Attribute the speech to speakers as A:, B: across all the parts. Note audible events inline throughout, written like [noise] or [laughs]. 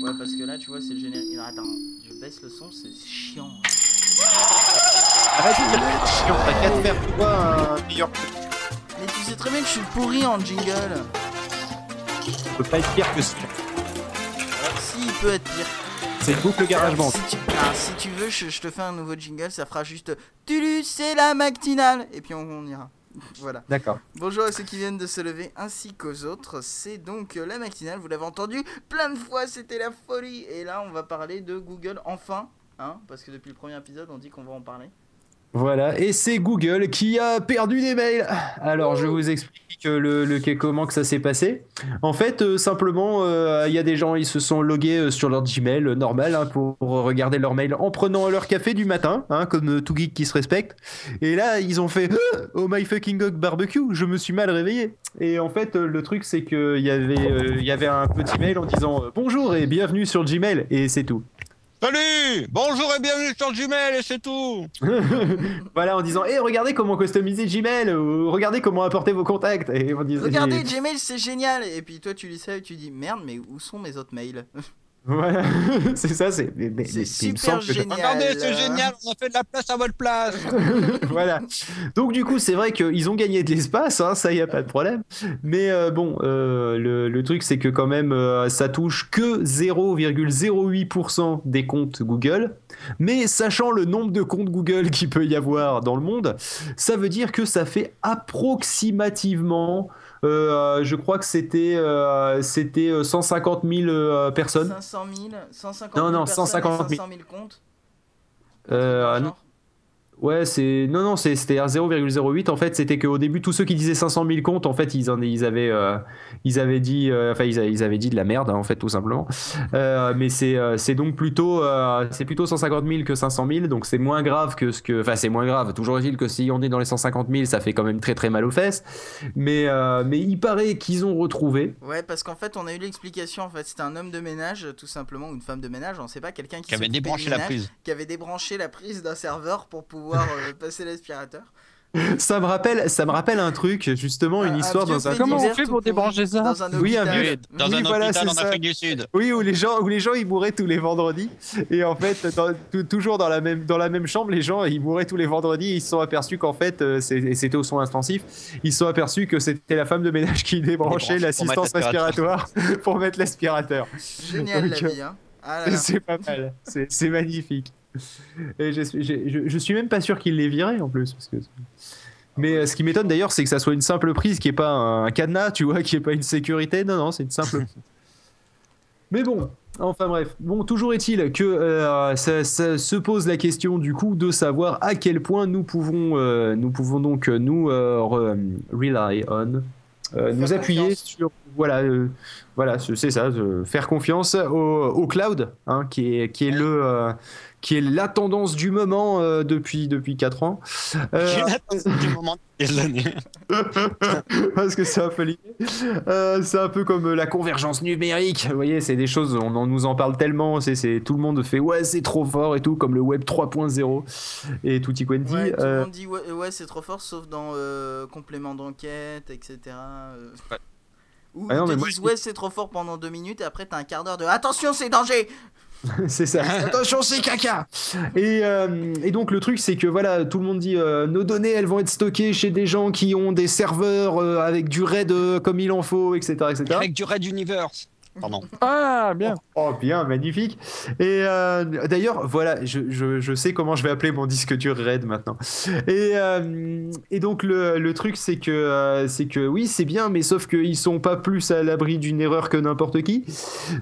A: Ouais, parce que là, tu vois, c'est le générique. Attends, je baisse le son, c'est chiant.
B: Arrête de chiant, t'as qu'à te faire toi un meilleur.
A: Mais tu sais très bien que je suis pourri en jingle.
B: Ça peut pas être pire que ça.
A: Alors, si, il peut être pire.
B: C'est le boucle garage band.
A: Si tu, ah, si tu veux, je, je te fais un nouveau jingle, ça fera juste Tulu, c'est la matinale Et puis on, on ira. [laughs] Voilà.
B: D'accord.
A: Bonjour à ceux qui viennent de se lever ainsi qu'aux autres. C'est donc euh, la matinale, vous l'avez entendu plein de fois, c'était la folie. Et là, on va parler de Google enfin. Hein, parce que depuis le premier épisode, on dit qu'on va en parler.
B: Voilà, et c'est Google qui a perdu des mails. Alors, je vous explique le, comment que ça s'est passé. En fait, euh, simplement, euh, il y a des gens, ils se sont logués euh, sur leur Gmail normal hein, pour regarder leur mail en prenant leur café du matin, hein, comme tout geek qui se respecte. Et là, ils ont fait Oh my fucking god barbecue, je me suis mal réveillé. Et en fait, le truc, c'est qu'il y avait, y avait un petit mail en disant Bonjour et bienvenue sur Gmail, et c'est tout.
C: Salut! Bonjour et bienvenue sur Gmail et c'est tout. [laughs]
B: Voilà, en disant, eh, regardez comment customiser Gmail, ou regardez comment apporter vos contacts. Et on disait,
A: Regardez, Gmail, c'est génial. Et puis toi, tu lis ça et tu dis Merde, mais où sont mes autres mails [laughs]
B: Voilà, [laughs] c'est ça, c'est.
A: C'est super génial.
C: Regardez, c'est génial, on a fait de la place à votre place [laughs]
B: voilà. Donc du coup, c'est vrai qu'ils ont gagné de l'espace, hein, ça y a pas de problème. Mais euh, bon, euh, le, le truc c'est que quand même, euh, ça touche que 0,08% des comptes Google. Mais sachant le nombre de comptes Google [laughs] qu'il peut y avoir dans le monde, ça veut dire que ça fait approximativement. Euh, je crois que c'était euh, c'était euh, 150 000 euh, personnes.
A: 500 000 150
B: Non,
A: 000
B: non,
A: et
B: 150 000.
A: 500 000 comptes
B: Euh, non. Ouais, c'est non non, c'est c'était à 0,08 en fait, c'était qu'au début tous ceux qui disaient 500 000 comptes en fait, ils en ils avaient euh, ils avaient dit euh, enfin ils, a- ils avaient dit de la merde hein, en fait tout simplement. Euh, mais c'est euh, c'est donc plutôt euh, c'est plutôt 150 000 que 500 000 donc c'est moins grave que ce que enfin c'est moins grave. Toujours est-il que si on est dans les 150 000, ça fait quand même très très mal aux fesses. Mais euh, mais il paraît qu'ils ont retrouvé
A: Ouais, parce qu'en fait, on a eu l'explication. En fait, c'était un homme de ménage, tout simplement, ou une femme de ménage, on sait pas, quelqu'un qui,
C: Qui avait débranché la prise.
A: qui avait débranché la prise d'un serveur pour pouvoir euh, [laughs] passer l'aspirateur.
B: ça me rappelle ça me rappelle un truc justement une
A: Un- un
B: histoire dans un
D: Comment on fait pour débrancher ça
A: Dans un
B: Oui, un vieux-
C: Dans
B: Oui,
C: un
B: voilà,
C: hôpital en
B: c'est ça.
C: Afrique du Sud.
B: Oui, où les gens, où les gens ils mouraient tous les vendredis. Et en fait, dans- tou- toujours dans la, même, dans la même chambre, les gens ils mouraient tous les vendredis. Ils se sont aperçus qu'en fait, euh, c'était au soin intensif, ils se sont aperçus que c'était la femme de ménage qui débranchait l'assistance respiratoire [laughs] pour mettre l'aspirateur.
A: Génial
B: Donc,
A: la vie, hein. Ah.
B: C'est pas mal. C'est c'est magnifique. [laughs] Et je, suis- j'ai- je, je suis même pas sûr qu'il les virait en plus. Parce que... Mais euh, ce qui m'étonne d'ailleurs, c'est que ça soit une simple prise, qui est pas un cadenas, tu vois, [laughs] qui est pas une sécurité. Non, non, c'est une simple. [laughs] Mais bon, enfin bref. Bon, toujours est-il que euh, ça, ça se pose la question du coup de savoir à quel point nous pouvons, euh, nous pouvons donc nous euh, re- rely on, euh, nous appuyer sur voilà, euh, voilà, c'est ça, euh, faire confiance au, au cloud, hein, qui est qui est le euh, qui est la tendance du moment euh, depuis depuis 4 ans. Euh,
C: J'ai l'attention du moment [laughs]
B: parce que c'est un peu lié. Euh, c'est un peu comme la convergence numérique. Vous voyez, c'est des choses, on en nous en parle tellement. C'est, c'est- tout le monde fait ouais, c'est trop fort et tout, comme le web 3.0 et tutti quanti.
A: Ouais, tout le
B: Euh,
A: monde dit ouais, ouais, c'est trop fort, sauf dans euh, complément d'enquête, etc. euh.
C: Ouais.
A: Ou
B: Ah
A: ils te disent ouais, c'est trop fort pendant deux minutes, et après t'as un quart d'heure de attention, c'est danger. [laughs]
B: c'est ça. [laughs] Attention, c'est caca. Et, euh, et donc le truc, c'est que voilà, tout le monde dit euh, nos données, elles vont être stockées chez des gens qui ont des serveurs euh, avec du RAID euh, comme il en faut, etc., etc.
C: Avec du Red Universe. Pardon.
D: Ah, bien.
B: Oh bien, magnifique. Et euh, d'ailleurs, voilà, je, je, je sais comment je vais appeler mon disque dur RAID maintenant. Et, euh, et donc le, le truc, c'est que, euh, c'est que oui, c'est bien, mais sauf qu'ils sont pas plus à l'abri d'une erreur que n'importe qui.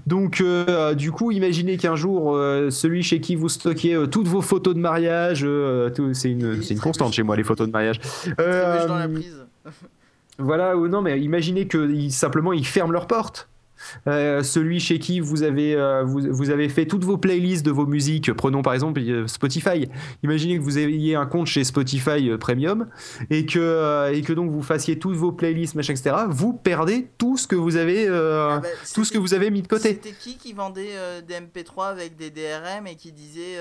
B: Donc euh, du coup, imaginez qu'un jour, euh, celui chez qui vous stockez euh, toutes vos photos de mariage, euh, c'est une, c'est une constante chez moi les photos de mariage.
A: Dans la prise.
B: voilà, ou non, mais imaginez que ils- simplement ils ferment leurs portes. Euh, celui chez qui vous avez, euh, vous, vous avez fait toutes vos playlists de vos musiques, prenons par exemple euh, Spotify. Imaginez que vous ayez un compte chez Spotify euh, Premium et que, et que donc vous fassiez toutes vos playlists, machin, etc. Vous perdez tout ce que vous avez,
A: Ah bah,
B: tout ce que vous avez mis de côté.
A: C'était qui qui vendait des MP3 avec des DRM et qui disait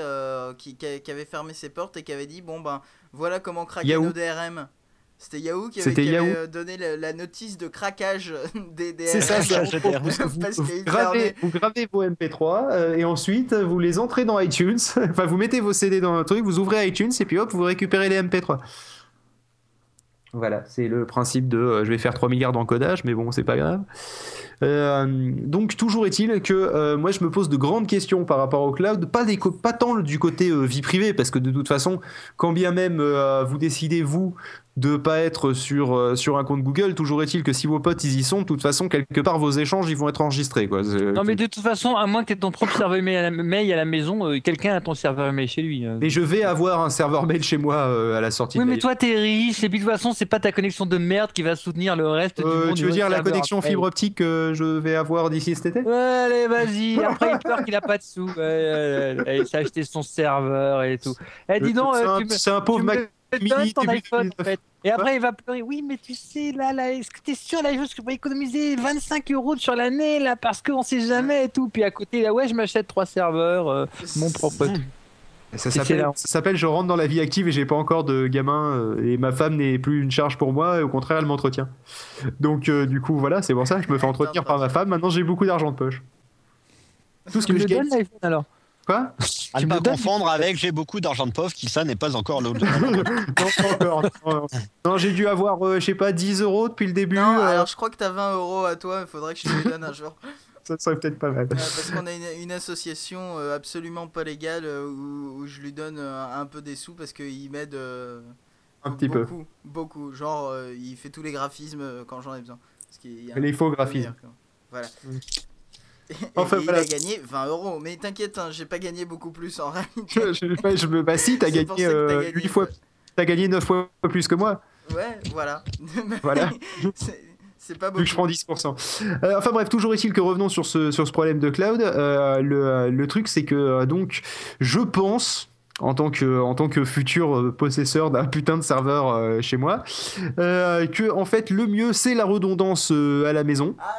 A: qui, qui avait fermé ses portes et qui avait dit bon ben voilà comment craquer
B: Yahoo.
A: nos DRM. C'était Yahoo qui avait, euh, donné la, la notice de craquage des, des
B: C'est ça, ça. Vous, vous- gravez, vous gravez vos MP3 euh, et ensuite vous les entrez dans iTunes. [laughs] enfin, vous mettez vos CD dans un truc, vous ouvrez iTunes et puis hop, vous récupérez les MP3. Voilà, c'est le principe de euh, je vais faire 3 milliards d'encodage, mais bon, c'est pas grave. Euh, donc, toujours est-il que euh, moi je me pose de grandes questions par rapport au cloud, pas, des pas tant du côté euh, vie privée, parce que de toute façon, quand bien même euh, vous décidez, vous, de pas être sur, euh, sur un compte Google, toujours est-il que si vos potes ils y sont, de toute façon, quelque part, vos échanges ils vont être enregistrés. Quoi.
D: Non, mais de toute façon, à moins que tu aies ton propre serveur mail à la, maison, euh, quelqu'un a ton serveur mail chez lui. euh.
B: Mais je vais avoir un serveur mail chez moi euh, à la sortie.
D: Oui,
B: de
D: mais toi, t'es riche, et puis de toute façon, c'est pas ta connexion de merde qui va soutenir le reste du monde.
B: tu veux dire la connexion fibre optique que je vais avoir d'ici cet été?
D: Ouais, allez, vas-y. [laughs] Après, il pleure qu'il a pas de sous. Il s'est acheté son serveur et tout. Eh, dis donc,
B: c'est un,
D: me,
B: pauvre Mac Mini
D: ton iPhone,
B: 2009.
D: en fait. Et après, il va pleurer. Oui, mais tu sais, là, là, est-ce que t'es sûr, là, juste que tu vas économiser 25 euros sur l'année, là, parce qu'on sait jamais et tout. Puis à côté, là, ouais, je m'achète trois serveurs, euh, mon propre truc.
B: Ça s'appelle, je rentre dans la vie active et j'ai pas encore de gamin euh, et ma femme n'est plus une charge pour moi et au contraire elle m'entretient. Donc euh, du coup voilà c'est pour ça je me fais entretenir par ma femme. Maintenant j'ai beaucoup d'argent de poche. Tout ce
D: Tu
B: que
D: me
B: je gagne.
D: l'iPhone, alors
B: Quoi
C: À
D: Tu
C: ne pas confondre avec j'ai beaucoup d'argent de pauvre, qui ça n'est pas encore l'autre. [laughs]
B: Non pas encore. Non, non. Non, j'ai dû avoir euh, je sais pas 10 euros depuis le début.
A: Non,
B: euh,
A: alors je crois que t'as 20 euros à toi, il faudrait que je te les donne un jour.
B: Ça serait peut-être pas mal.
A: Euh, parce qu'on a une, une association euh, absolument pas légale où, où je lui donne euh, un peu des sous parce qu'il m'aide euh,
B: Un petit peu.
A: beaucoup, beaucoup. Genre, euh, il fait tous les graphismes quand j'en ai besoin. Parce y a
B: Les faux graphismes.
A: Voilà.
B: Mm. Enfin,
A: et
B: voilà.
A: il a gagné 20 euros. Mais t'inquiète, hein, j'ai pas gagné beaucoup plus en réalité. [laughs]
B: Je, je- je me bah si t'as gagné, euh,
A: gagné,
B: 8 fois t'as gagné 9 fois plus que moi.
A: Ouais, voilà. [laughs]
B: Voilà.
A: C'est- pas
B: vu
A: beaucoup.
B: que je prends 10%. Euh, enfin bref, toujours est-il que revenons sur ce, sur ce problème de cloud. Euh, le, le truc, c'est que euh, donc, je pense. En tant, que, en tant que futur possesseur d'un putain de serveur euh, chez moi, euh, que en fait le mieux c'est la redondance euh, à la maison.
A: Arrête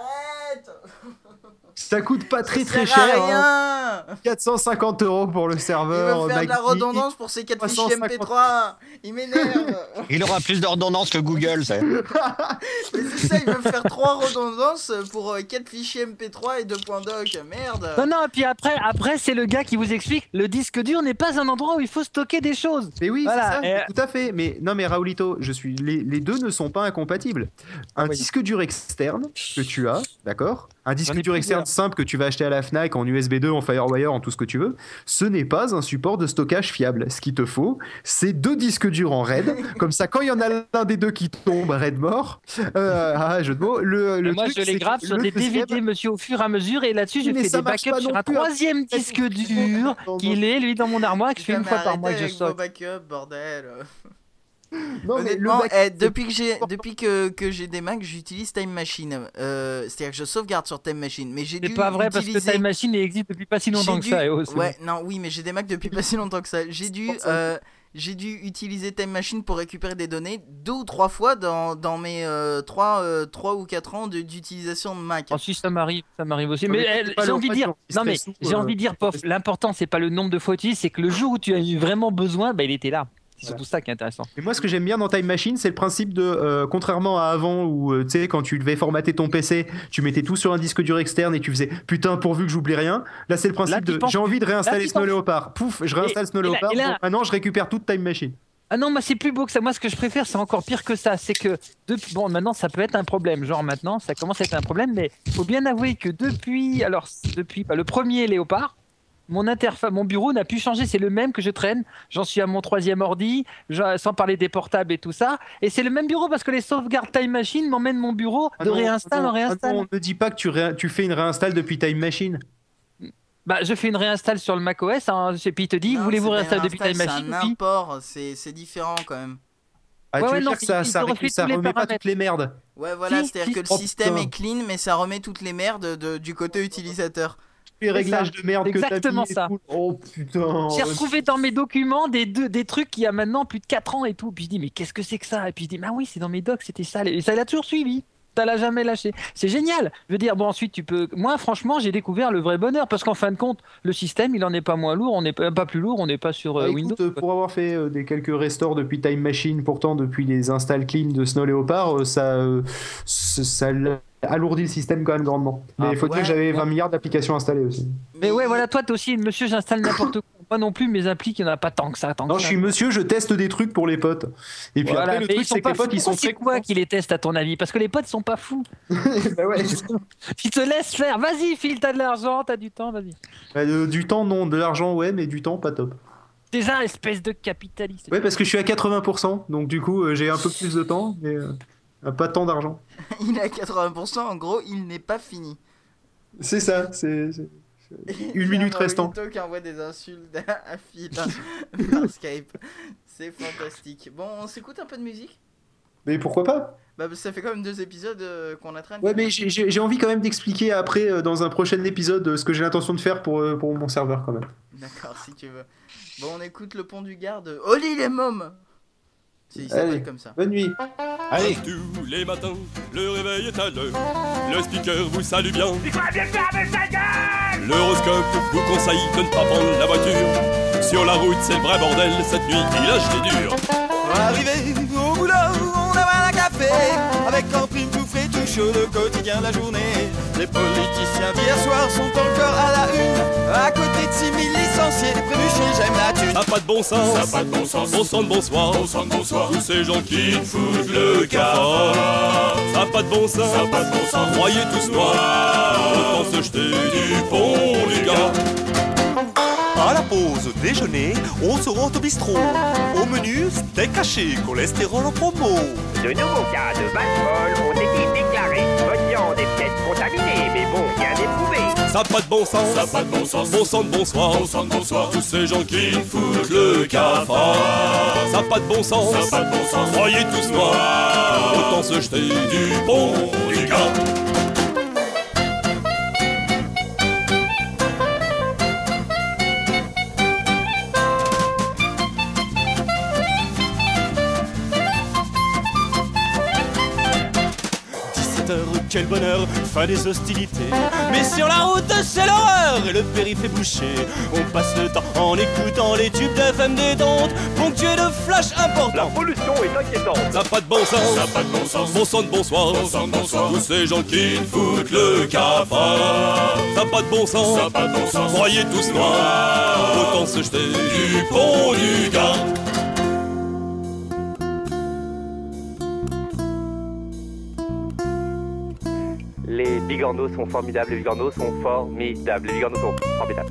B: Ça coûte pas très
A: Ça
B: très cher, hein.
A: rien
B: 450 euros pour le
A: Il
B: serveur.
A: veut faire de la redondance pour ses 4 fichiers
B: 350.
A: MP3 Il m'énerve [laughs]
C: Il aura plus de redondance que Google, c'est. [laughs]
A: Mais c'est ça, il veut faire 3 redondances pour 4 fichiers MP3 et 2 points doc. Merde
D: Non, non, et puis après, après c'est le gars qui vous explique le disque dur n'est pas un endroit où il faut stocker des choses.
B: Mais oui,
D: Voilà,
B: c'est ça,
D: et-
B: tout à fait. Mais non, mais Raoulito, je suis les, les deux ne sont pas incompatibles. Un
D: Oui.
B: disque dur externe que tu as, d'accord Un disque dur externe simple que tu vas acheter à la Fnac en USB 2, en FireWire, en tout ce que tu veux, ce n'est pas un support de stockage fiable. Ce qu'il te faut, c'est deux disques durs en RAID. [laughs] Comme ça, quand il y en a l'un des deux qui tombe, RAID mort. Euh, ah, jeu de mots. Le, le
D: moi,
B: truc,
D: je les grave sur des DVD, monsieur, au fur et à mesure. Et là-dessus, je
B: Mais
D: fais des backups sur un troisième disque dur qu'il est, lui, dans mon armoire, que je fais une fois par mois que je stocke.
A: backups, bordel
B: Non, mais
A: Honnêtement,
B: bac-
A: eh, depuis que j'ai depuis que, que j'ai des Macs, j'utilise Time Machine. Euh, C'est-à-dire que je sauvegarde sur Time Machine. Mais j'ai
D: C'est
A: dû
D: pas vrai parce que
A: utiliser-
D: Time Machine il existe depuis pas si longtemps que ça. oh, c'est
A: Ouais, non, oui, mais j'ai des Macs depuis pas si longtemps que ça. J'ai dû, euh, j'ai dû utiliser Time Machine pour récupérer des données deux ou trois fois dans, dans mes euh, trois, euh, trois ou quatre ans de- d'utilisation de Mac.
D: Ensuite, ça m'arrive, ça m'arrive aussi. Mais
B: mais
D: eh,
B: c'est pas
D: j'ai envie de dire, non mais j'ai
B: euh,
D: envie de dire, pof, l'important c'est pas le nombre de fois utilisé, c'est que le jour où tu as eu vraiment besoin, bah il était là. C'est
B: Voilà.
D: surtout ça qui est intéressant.
B: Et moi, ce que j'aime bien dans Time Machine, c'est le principe de, euh, contrairement à avant où, euh, tu sais, quand tu devais formater ton PC, tu mettais tout sur un disque dur externe et tu faisais putain, pourvu que j'oublie rien. Là, c'est le principe
D: Là,
B: de j'ai envie de réinstaller
D: tu
B: Snow Leopard. Pouf, je réinstalle Snow
D: et là-
B: Leopard.
D: là-
B: maintenant, je récupère toute Time Machine.
D: Ah non, moi c'est plus beau que ça. Moi ce que je préfère, c'est encore pire que ça. C'est que depuis, bon, maintenant ça peut être un problème. Genre maintenant, ça commence à être un problème, mais faut bien avouer que depuis, alors depuis bah, le premier Léopard, mon interface, mon bureau n'a plus changé. C'est le même que je traîne. J'en suis à mon troisième ordi, sans parler des portables et tout ça. Et c'est le même bureau parce que les sauvegardes Time Machine m'emmènent mon bureau
B: Ah
D: de
B: non, non,
D: en réinstalle.
B: ah non, ne dis pas que tu, ré- tu fais une réinstalle depuis Time Machine.
D: Bah, je fais une réinstalle sur le macOS. Hein, et puis il te dit, voulez-vous réinstaller depuis Time Machine
A: C'est un import, c'est différent quand même.
B: Ah,
D: Ouais,
B: tu
D: ouais,
B: veux
D: non,
B: dire que ça, ça, remet pas toutes les merdes?
A: Ouais, voilà,
D: Si,
A: c'est-à-dire
D: si.
A: que le
B: Oh,
A: système est clean, mais ça remet toutes les merdes de- du côté utilisateur.
B: Les réglages de merde que t'as
D: Exactement
B: mis et
D: ça.
B: Oh putain.
D: J'ai retrouvé dans mes documents des, deux- des trucs qui y a maintenant plus de 4 ans et tout. Puis je dis, mais qu'est-ce que c'est que ça? Et puis je dis, bah oui, c'est dans mes docs, c'était ça. Et ça l'a toujours suivi. T'as la jamais lâché. C'est génial. Je veux dire, bon, ensuite, tu peux. Moi, franchement, j'ai découvert le vrai bonheur parce qu'en fin de compte, le système, il en est pas moins lourd, on n'est pas, plus lourd, on n'est pas sur euh,
B: Bah,
D: Windows.
B: écoute, pour avoir fait euh, des quelques restores depuis Time Machine, pourtant depuis les installs clean de Snow Leopard, euh, ça, euh, ça, alourdit le système quand même grandement. Mais
D: Ah,
B: il faut dire que j'avais
D: ouais.
B: 20 milliards d'applications installées aussi.
D: Mais ouais, voilà, toi, t'es aussi, monsieur, j'installe n'importe [coughs] quoi. Moi non plus, mes applis, il n'y en a pas tant que ça. Tant
B: Non,
D: que
B: je
D: ça.
B: suis monsieur, je teste des trucs pour les potes. Et puis
D: Voilà,
B: après, le truc, c'est que
D: pas
B: les potes, ils sont
D: C'est quoi qui les testent à ton avis? Parce que les potes sont pas fous. [laughs]
B: Bah ouais. [laughs]
D: Ils te laissent faire. Vas-y, file, t'as de l'argent, t'as du temps, vas-y.
B: Bah, de- du temps, non, de l'argent, ouais, mais du temps, pas top.
D: Déjà, espèce de capitaliste.
B: Ouais, parce que je suis à 80%, donc du coup, euh, j'ai un peu plus de temps, mais euh, pas tant d'argent. [laughs]
A: Il est à 80%, en gros, il n'est pas fini.
B: C'est ça, c'est. Une minute restant.
A: qui envoie des insultes à Phil [laughs] par Skype. C'est fantastique. Bon, on s'écoute un peu de musique?
B: Mais pourquoi pas?
A: Bah, ça fait quand même deux épisodes euh, qu'on a traîné.
B: Ouais, mais j'ai- envie quand même d'expliquer après, euh, dans un prochain épisode, euh, ce que j'ai l'intention de faire pour, pour mon serveur quand même.
A: D'accord, si tu veux. Bon, on écoute le pont du garde. Oli les mômes il s'appelle
B: Allez.
A: comme ça.
B: Bonne nuit.
C: Allez,
E: Tous les matins, le réveil est à l'heure. Le speaker vous salue bien. L'horoscope vous conseille de ne pas prendre la voiture. Sur la route, c'est le vrai bordel. Cette nuit, il a jeté dur.
F: Arrivé au boulot, on a un café Avec en prime tout frais, tout chaud, le quotidien la journée Les politiciens d'hier soir sont encore à la une À côté de 6000 licenciés, prévus chez J'aime la thune
E: Ça pas de bon sens.
G: Ça pas de bon sens.
E: Bon sang de bonsoir.
G: Bon sang de bonsoir.
E: Tous ces gens qui foutent le cafard. Ça pas de bon sens.
G: Ça pas de bon sens.
E: Croyez tous noirs. Autant se jeter du pont du gars.
F: À la pause déjeuner, on se rend au bistrot Au menu, steak haché, cholestérol en promo
H: De nouveaux cas de vol ont été déclarés. Viande est peut-être contaminée, mais bon, rien n'est prouvé.
E: Ça a pas de bon sens.
G: Ça pas de bon sens.
E: Bon sang de bonsoir.
G: Bon sang de bonsoir.
E: Tous ces gens qui foutent le cafard. Ça a pas de bon sens.
G: Ça pas de bon sens.
E: Croyez tous noirs. Autant se jeter du pont du gars.
F: Quel bonheur, fin des hostilités. Mais sur la route, c'est l'horreur et le périph' est bouché. On passe le temps en écoutant les tubes d'FM détente, ponctués de flash
H: La
F: importants.
H: pollution est inquiétante.
E: Ça a pas de bon sens.
G: Ça a pas de bon sens.
E: Bon sang de bonsoir.
G: Bon sang de bonsoir.
E: Tous ces gens qui foutent le cafard. Ça a pas de bon sens.
G: Ça a pas de bon sens.
E: Croyez tous noirs. Autant se jeter du pont du gars.
H: Les bigorneaux sont formidables, les bigorneaux sont formidables, les bigorneaux sont formidables.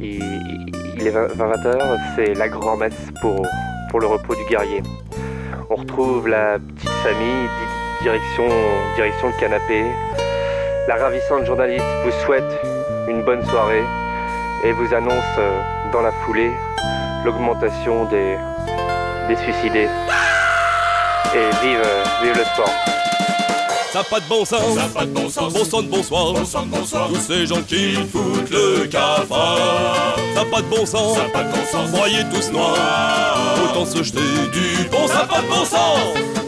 H: Il, est 20 heures, c'est la grand-messe pour, pour le repos du guerrier. On retrouve la petite famille, di- direction, direction le canapé. La ravissante journaliste vous souhaite une bonne soirée et vous annonce euh, dans la foulée l'augmentation des, des suicidés. Et vive, euh, vive le sport.
E: Ça pas de bon sens.
G: Ça a pas de bon sens.
E: Bon sang de bonsoir.
G: Bon sang de bonsoir.
E: Tous ces gens qui foutent le cafard. Ça pas de bon sens.
G: Ça a pas de bon sens.
E: Croyez tous noirs. Autant se jeter du pont. Ça a pas de bon sens.